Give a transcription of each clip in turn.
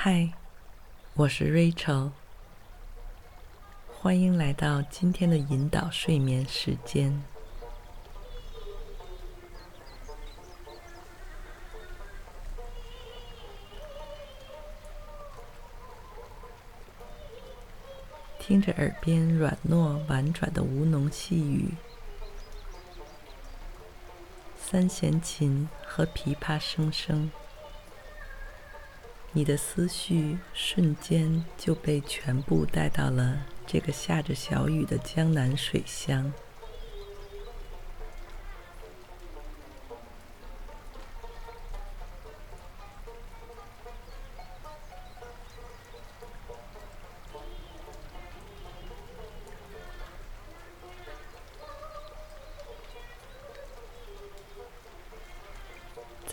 嗨，我是 Rachel，欢迎来到今天的引导睡眠时间。听着耳边软糯婉转的吴侬细语，三弦琴和琵琶声声，你的思绪瞬间就被全部带到了这个下着小雨的江南水乡。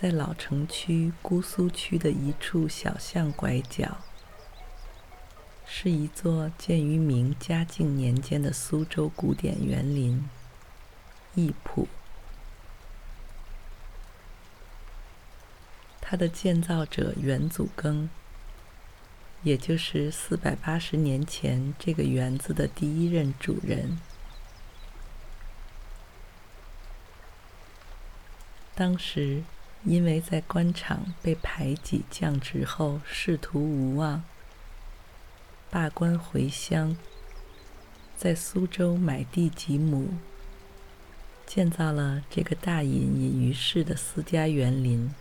在老城区姑苏区的一处小巷拐角，是一座建于明嘉靖年间的苏州古典园林——艺圃。它的建造者元祖庚，也就是四百八十年前这个园子的第一任主人，当时。因为在官场被排挤降职后，仕途无望，罢官回乡，在苏州买地几亩，建造了这个大隐隐于市的私家园林，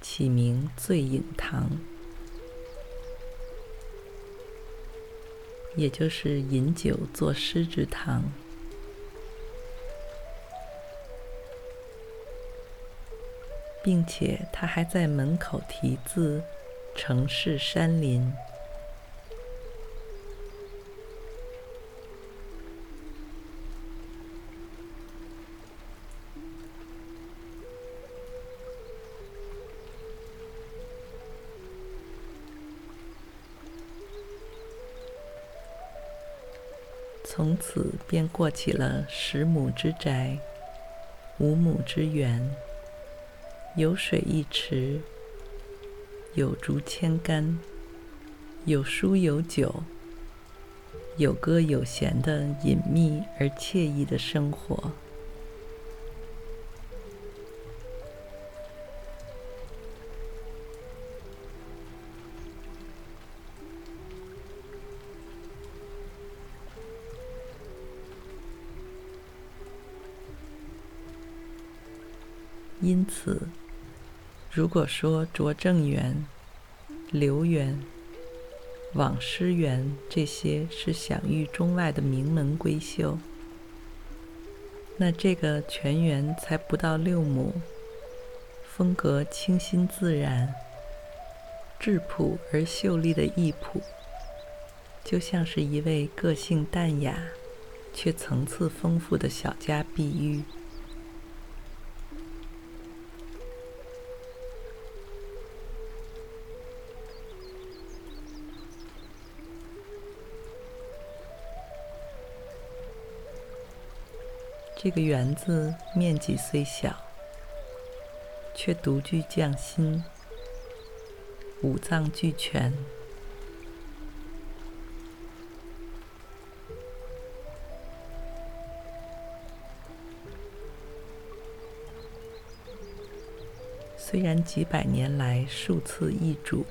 起名醉影堂，也就是饮酒作诗之堂。并且他还在门口题字“城市山林”。从此便过起了十亩之宅，五亩之园。有水一池，有竹千竿，有书有酒，有歌有弦的隐秘而惬意的生活。因此。如果说拙政园、留园、网师园这些是享誉中外的名门闺秀，那这个全园才不到六亩，风格清新自然、质朴而秀丽的艺圃，就像是一位个性淡雅却层次丰富的小家碧玉。这个园子面积虽小，却独具匠心，五脏俱全。虽然几百年来数次易主，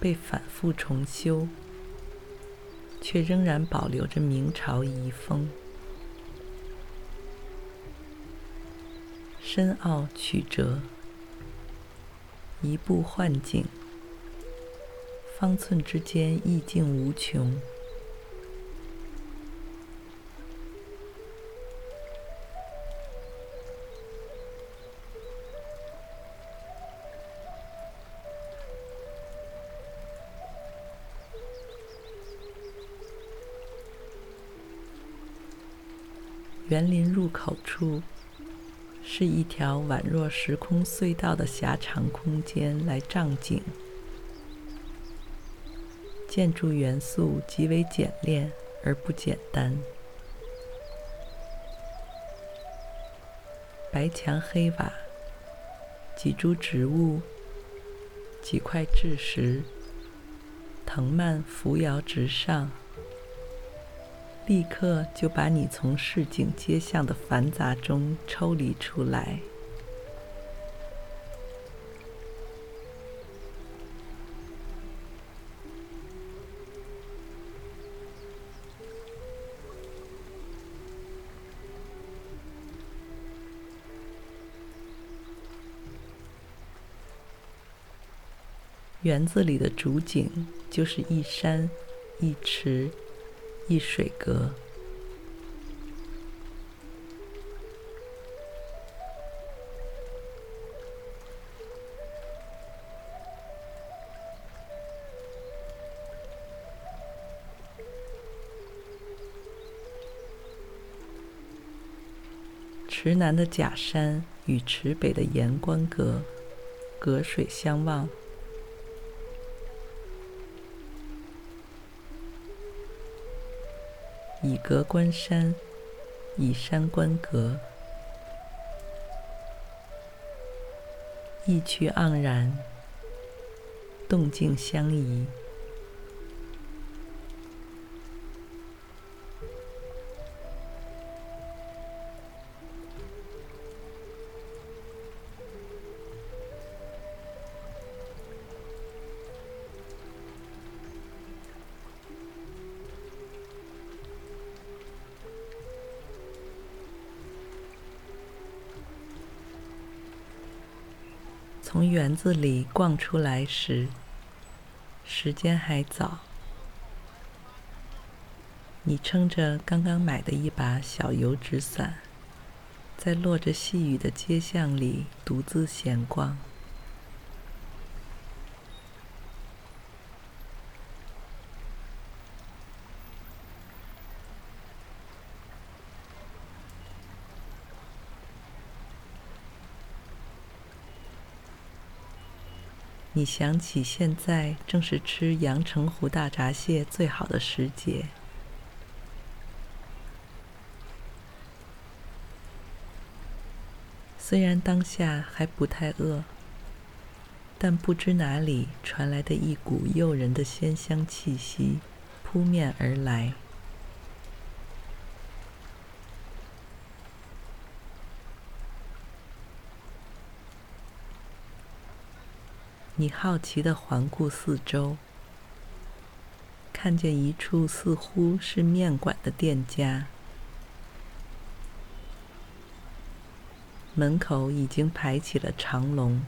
被反复重修，却仍然保留着明朝遗风。深奥曲折，移步换景，方寸之间意境无穷。园林入口处。是一条宛若时空隧道的狭长空间来障景，建筑元素极为简练而不简单，白墙黑瓦，几株植物，几块质石，藤蔓扶摇直上，立刻就把你从市井街巷的繁杂中抽离出来。园子里的竹景就是一山一池一水阁。池南的假山与池北的盐官阁隔水相望。以阁观山，以山观阁，意趣盎然，动静相宜。从园子里逛出来时，时间还早。你撑着刚刚买的一把小油纸伞，在落着细雨的街巷里独自闲逛。你想起现在正是吃阳澄湖大闸蟹最好的时节，虽然当下还不太饿，但不知哪里传来的一股诱人的鲜香气息扑面而来。你好奇地环顾四周，看见一处似乎是面馆的店家，门口已经排起了长龙。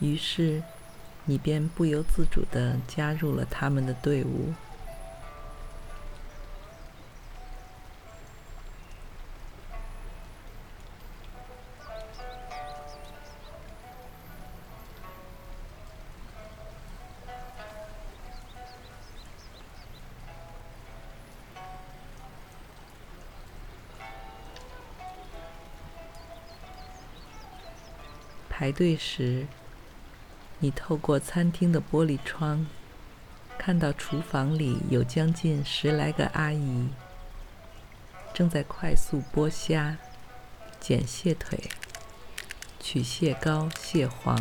于是，你便不由自主地加入了他们的队伍。排队时，你透过餐厅的玻璃窗，看到厨房里有将近十来个阿姨，正在快速剥虾、剪蟹腿、取蟹膏、蟹黄。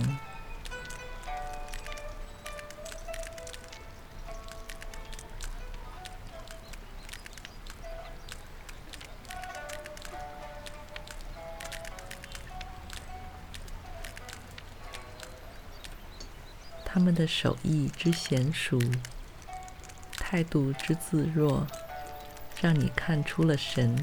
的手艺之娴熟，态度之自若，让你看出了神。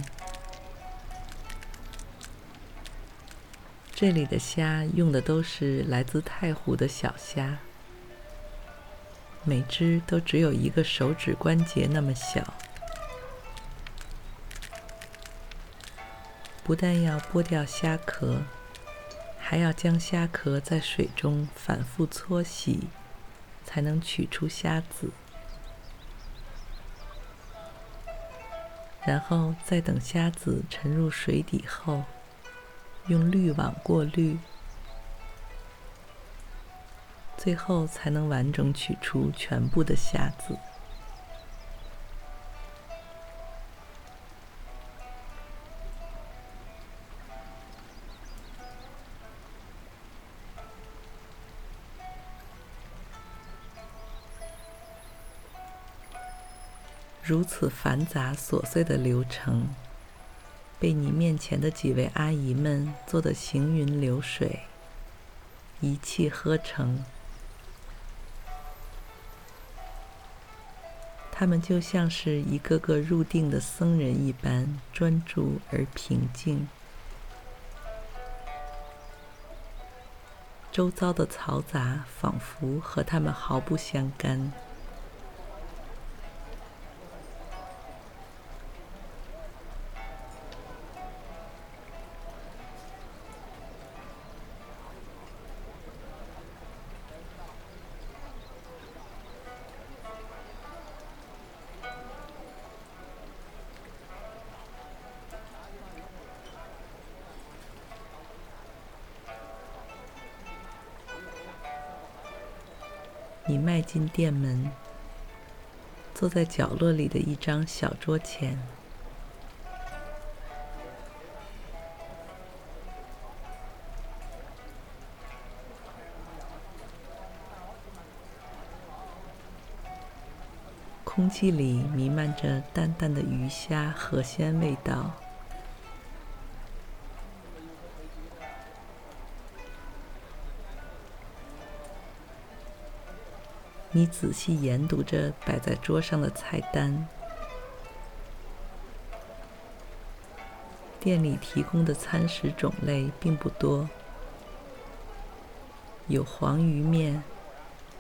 这里的虾用的都是来自太湖的小虾，每只都只有一个手指关节那么小。不但要剥掉虾壳。还要将虾壳在水中反复搓洗，才能取出虾子，然后再等虾子沉入水底后，用滤网过滤，最后才能完整取出全部的虾子。此繁杂琐碎的流程，被你面前的几位阿姨们做得行云流水，一气呵成。他们就像是一个个入定的僧人一般，专注而平静。周遭的嘈杂仿佛和他们毫不相干。店门，坐在角落里的一张小桌前，空气里弥漫着淡淡的鱼虾河鲜味道。你仔细研读着摆在桌上的菜单，店里提供的餐食种类并不多，有黄鱼面、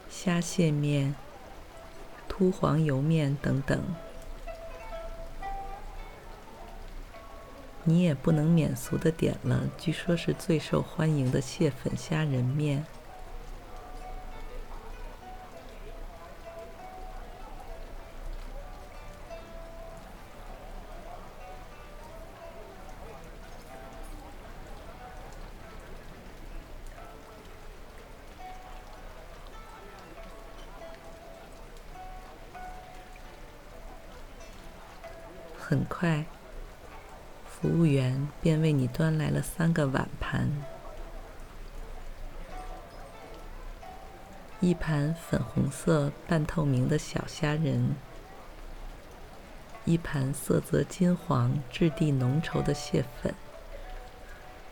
虾蟹面、秃黄油面等等。你也不能免俗的点了，据说是最受欢迎的蟹粉虾仁面。三个碗盘：一盘粉红色半透明的小虾仁，一盘色泽金黄、质地浓稠的蟹粉，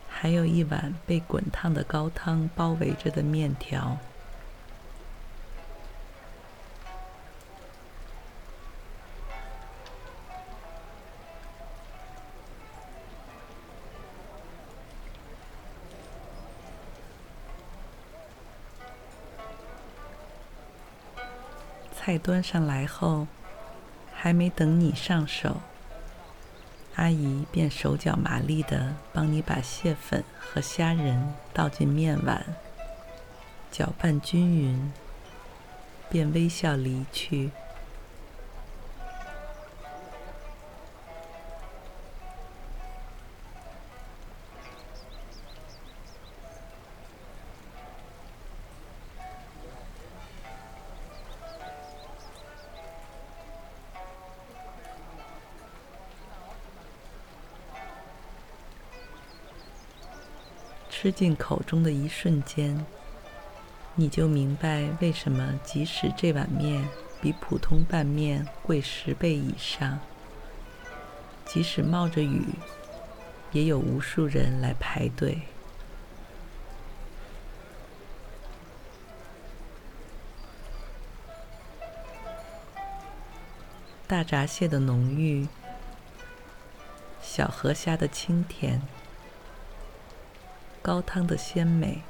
还有一碗被滚烫的高汤包围着的面条。菜端上来后，还没等你上手，阿姨便手脚麻利地帮你把蟹粉和虾仁倒进面碗，搅拌均匀，便微笑离去。吃进口中的一瞬间，你就明白为什么即使这碗面比普通拌面贵十倍以上，即使冒着雨，也有无数人来排队。大闸蟹的浓郁，小河虾的清甜。高汤的鲜美，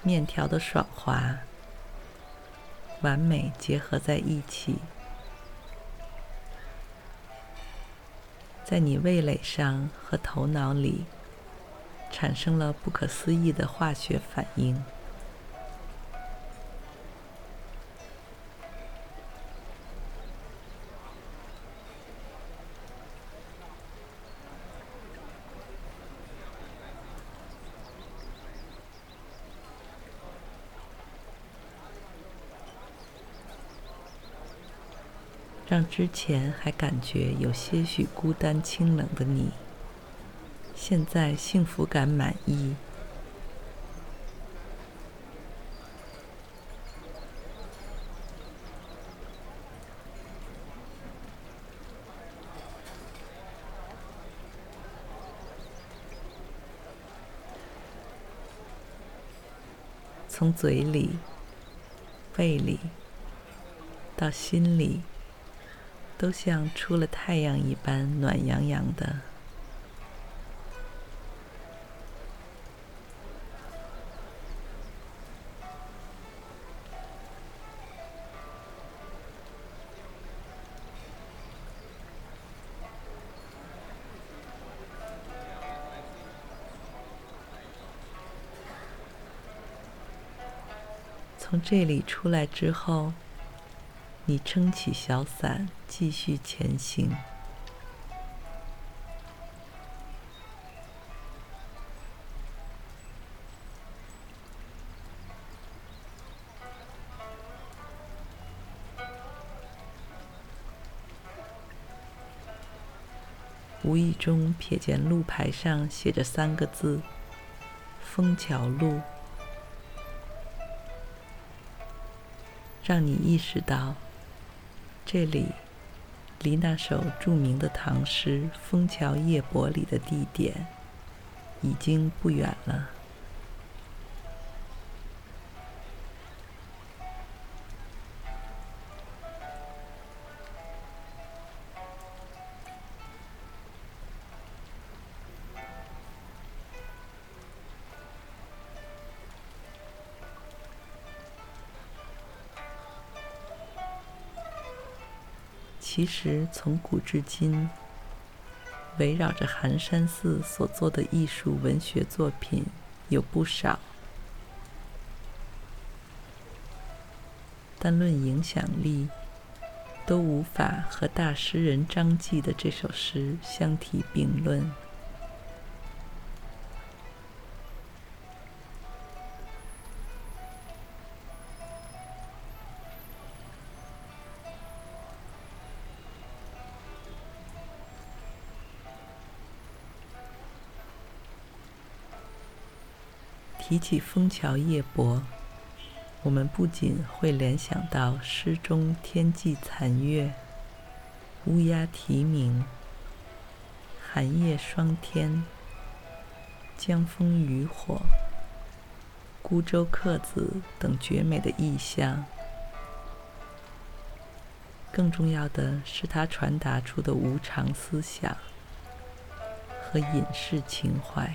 面条的爽滑，完美结合在一起，在你味蕾上和头脑里产生了不可思议的化学反应。之前还感觉有些许孤单清冷的你，现在幸福感满意。从嘴里、肺里。到心里。都像出了太阳一般暖洋洋的。从这里出来之后，你撑起小伞，继续前行。无意中瞥见路牌上写着三个字：“枫桥路”。让你意识到，这里离那首著名的唐诗《枫桥夜泊》里的地点已经不远了。其实，从古至今，围绕着寒山寺所做的艺术文学作品有不少，但论影响力，都无法和大诗人张继的这首诗相提并论。提起《枫桥夜泊》，我们不仅会联想到诗中天际残月、乌鸦啼鸣、寒夜霜天、江枫渔火、孤舟客子等绝美的意象，更重要的是它传达出的无常思想和隐士情怀。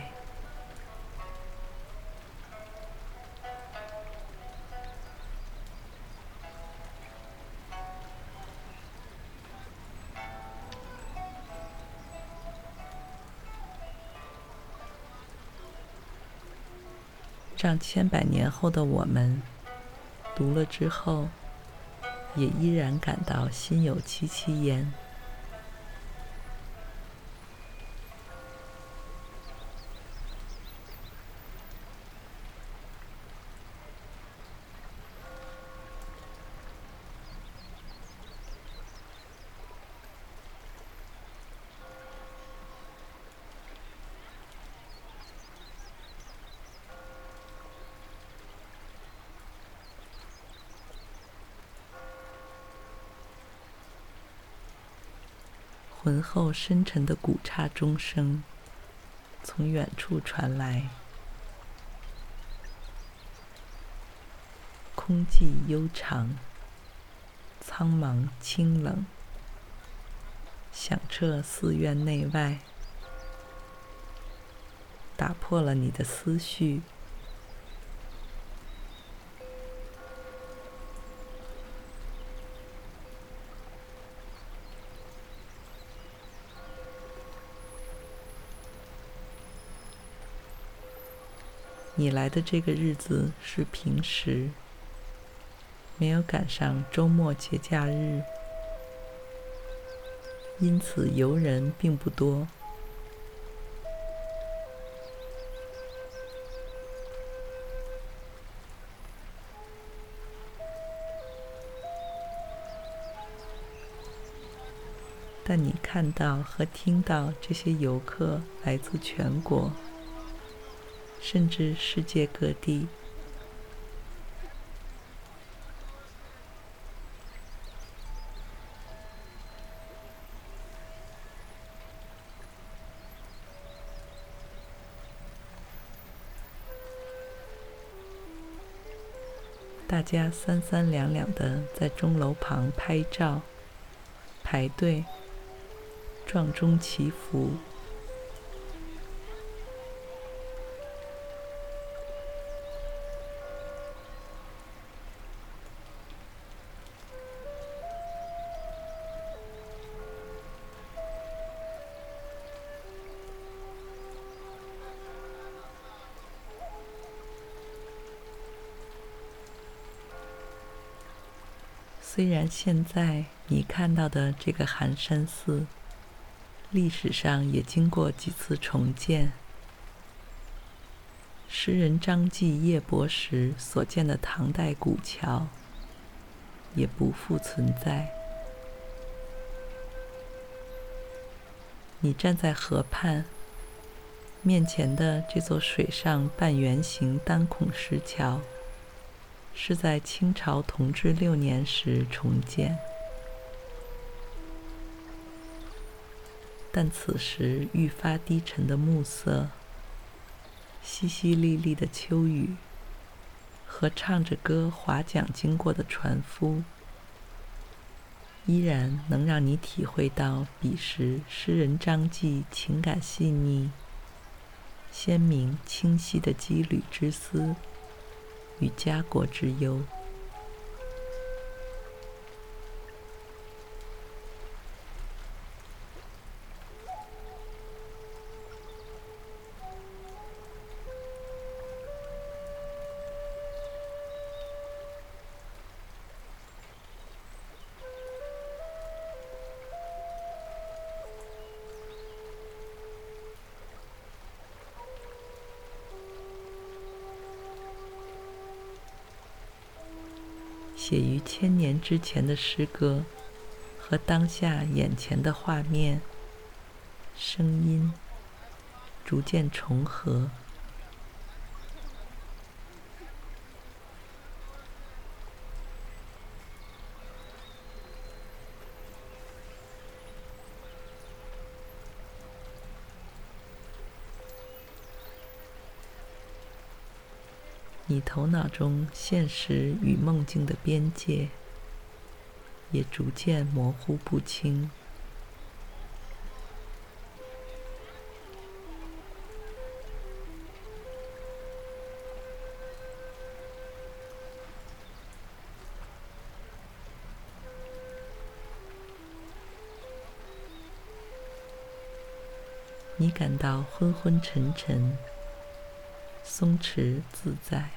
让千百年后的我们读了之后，也依然感到心有戚戚焉。浑厚深沉的古刹钟声从远处传来，空寂悠长，苍茫清冷，响彻寺院内外，打破了你的思绪。你来的这个日子是平时，没有赶上周末节假日，因此游人并不多。但你看到和听到这些游客来自全国。甚至世界各地，大家三三两两的在钟楼旁拍照、排队、撞钟祈福。虽然现在你看到的这个寒山寺，历史上也经过几次重建，诗人张继夜泊时所建的唐代古桥也不复存在。你站在河畔，面前的这座水上半圆形单孔石桥。是在清朝同治六年时重建，但此时愈发低沉的暮色、淅淅沥沥的秋雨和唱着歌划桨经过的船夫，依然能让你体会到彼时诗人张继情感细腻、鲜明清晰的羁旅之思。与家国之忧。之前的诗歌，和当下眼前的画面、声音逐渐重合。你头脑中现实与梦境的边界也逐渐模糊不清。你感到昏昏沉沉。松弛自在，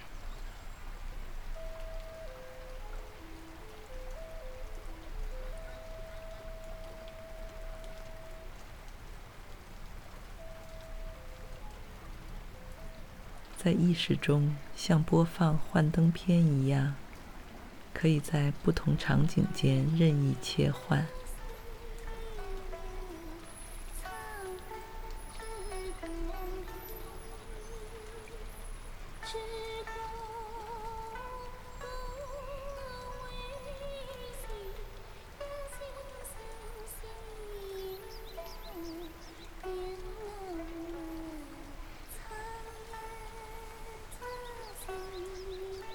在意识中像播放幻灯片一样，可以在不同场景间任意切换。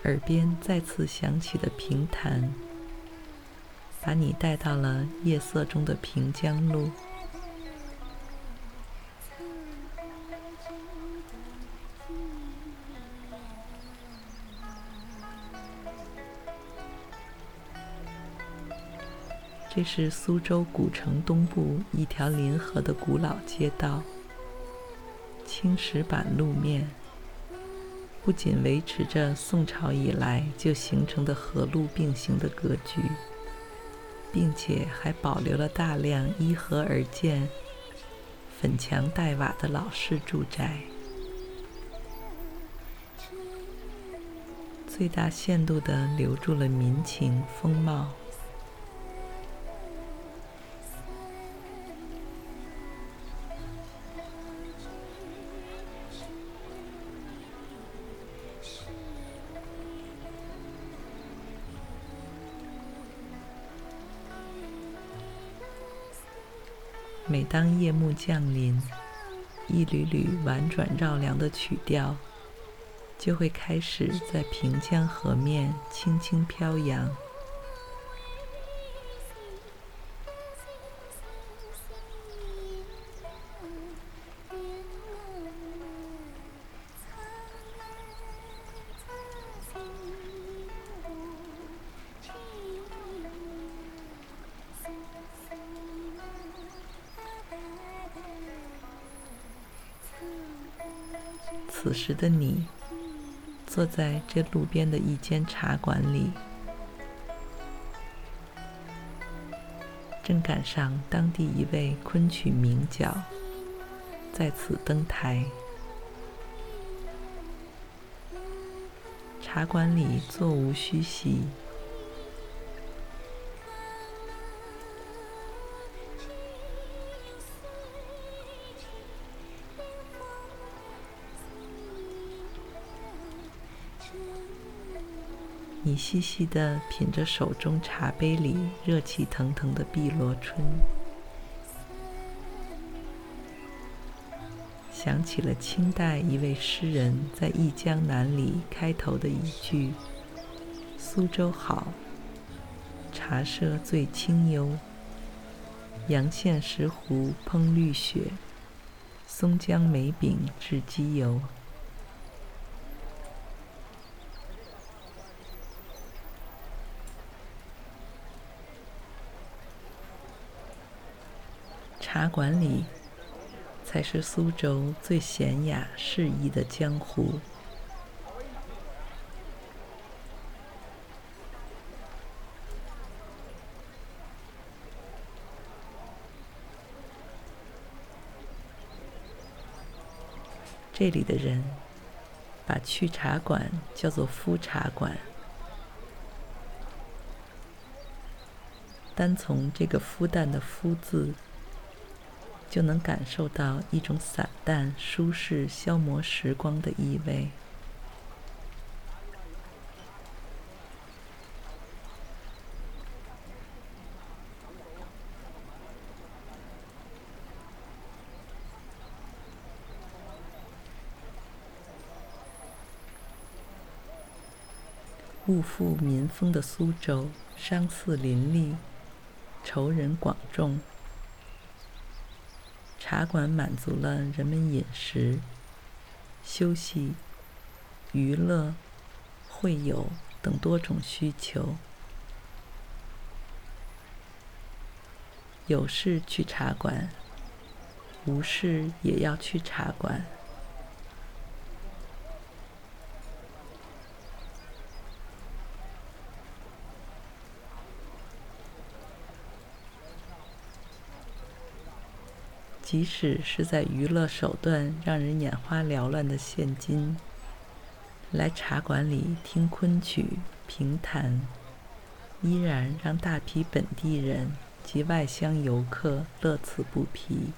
耳边再次响起的评弹，把你带到了夜色中的平江路。这是苏州古城东部一条临河的古老街道，青石板路面。不仅维持着宋朝以来就形成的河路并行的格局，并且还保留了大量依河而建、粉墙黛瓦的老式住宅，最大限度地留住了民情风貌。当夜幕降临，一缕缕婉转绕梁的曲调就会开始在平江河面轻轻飘扬。时的你，坐在这路边的一间茶馆里，正赶上当地一位昆曲名角在此登台。茶馆里座无虚席。你细细地品着手中茶杯里热气腾腾的碧螺春，想起了清代一位诗人在《忆江南》里开头的一句：“苏州好，茶社最清幽，阳羡石壶烹绿雪，松江梅饼制鸡油。”茶馆里，才是苏州最闲雅适宜的江湖。这里的人把去茶馆叫做夫茶馆，单从这个“孵蛋”的“孵”字。就能感受到一种散淡、舒适、消磨时光的意味。物阜民丰的苏州，商肆林立，仇人广众。茶馆满足了人们饮食、休息、娱乐、会友等多种需求。有事去茶馆，无事也要去茶馆。即使是在娱乐手段让人眼花缭乱的现今，来茶馆里听昆曲、评弹，依然让大批本地人及外乡游客乐此不疲。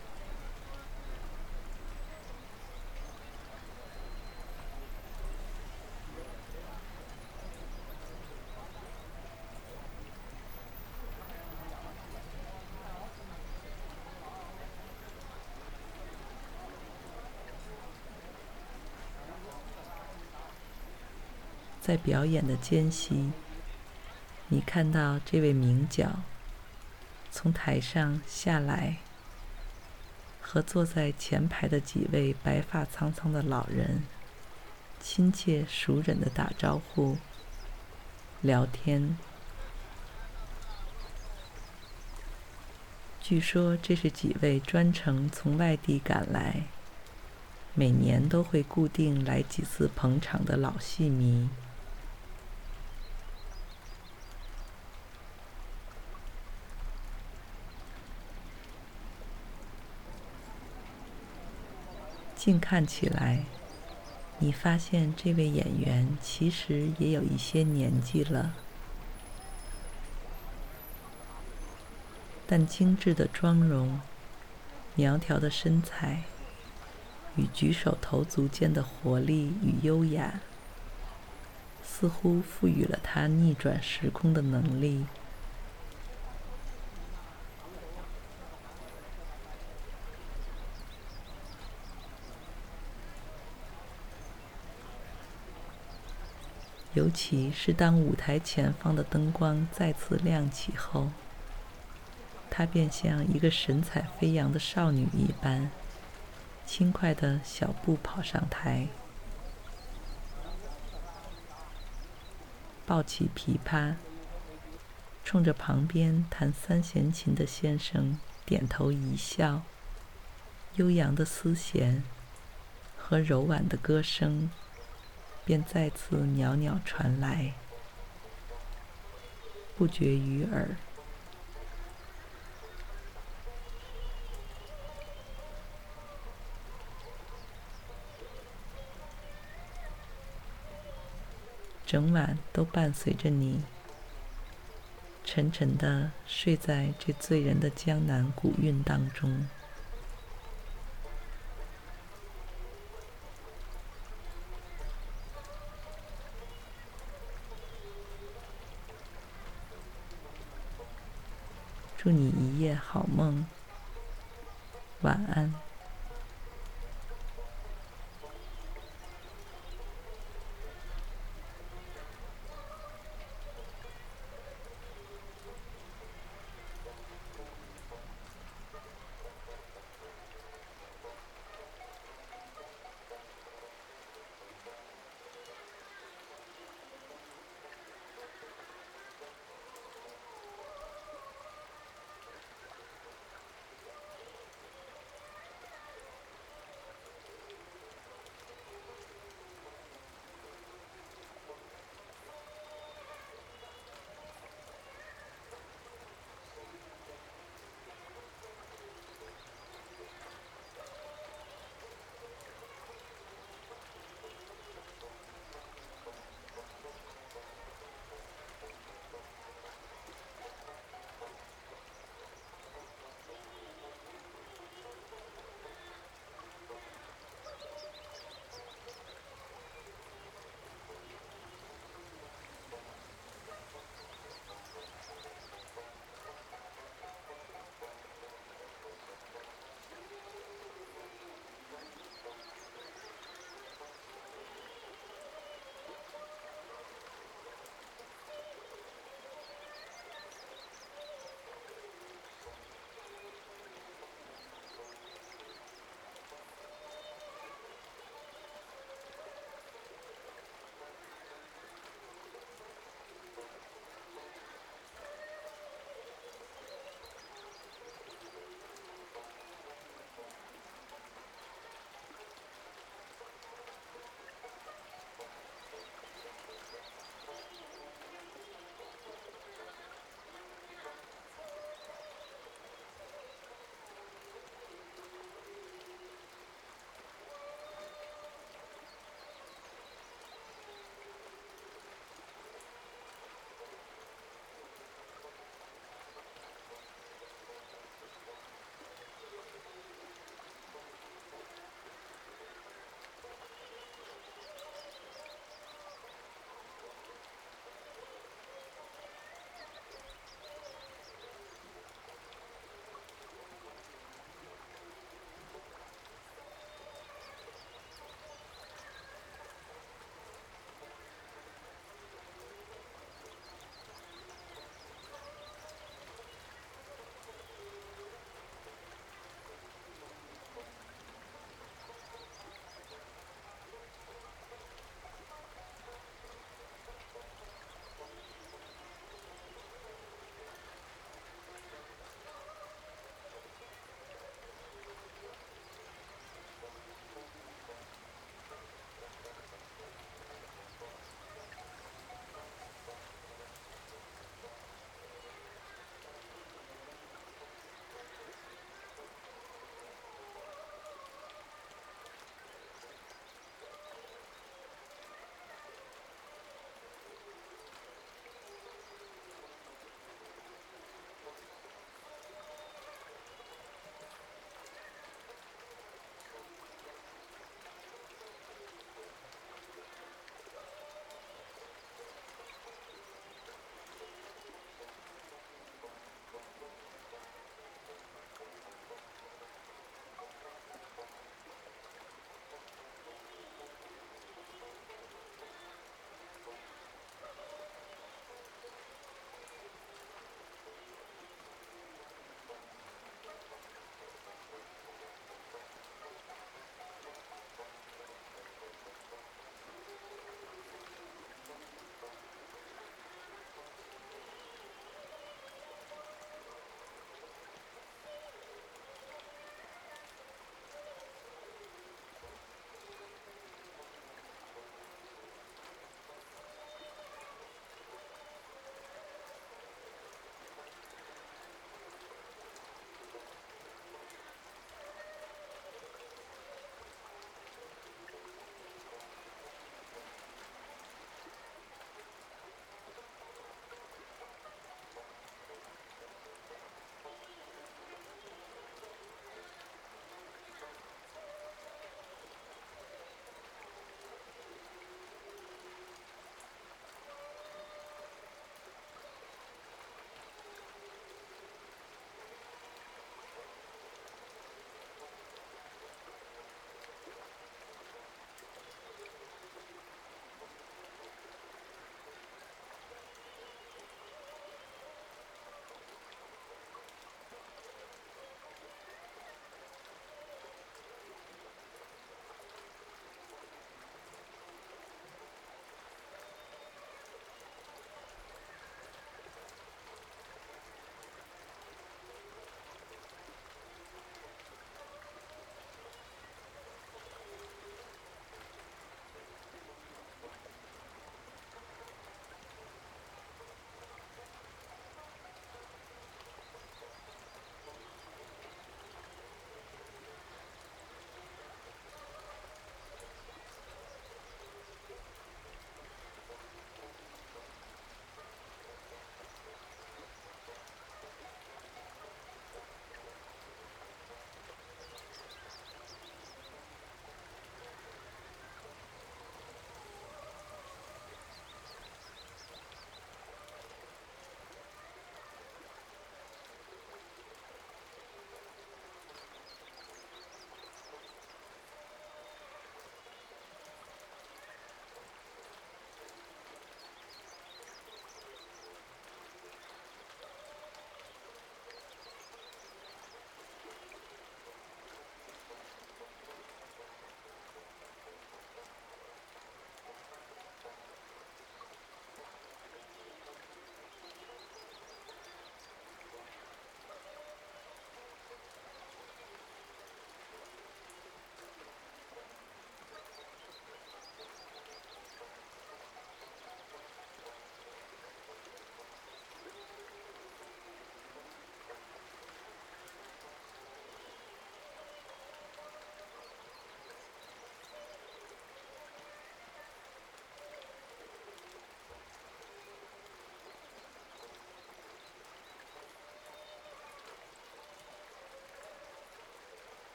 在表演的间隙，你看到这位名角从台上下来，和坐在前排的几位白发苍苍的老人亲切熟稔地打招呼、聊天。据说这是几位专程从外地赶来，每年都会固定来几次捧场的老戏迷。近看起来，你发现这位演员其实也有一些年纪了，但精致的妆容、苗条的身材与举手投足间的活力与优雅，似乎赋予了他逆转时空的能力。尤其是当舞台前方的灯光再次亮起后，她便像一个神采飞扬的少女一般，轻快的小步跑上台，抱起琵琶，冲着旁边弹三弦琴的先生点头一笑，悠扬的丝弦和柔婉的歌声便再次袅袅传来，不绝于耳。整晚都伴随着你。沉沉地睡在这醉人的江南古韵当中。祝你一夜好梦，晚安。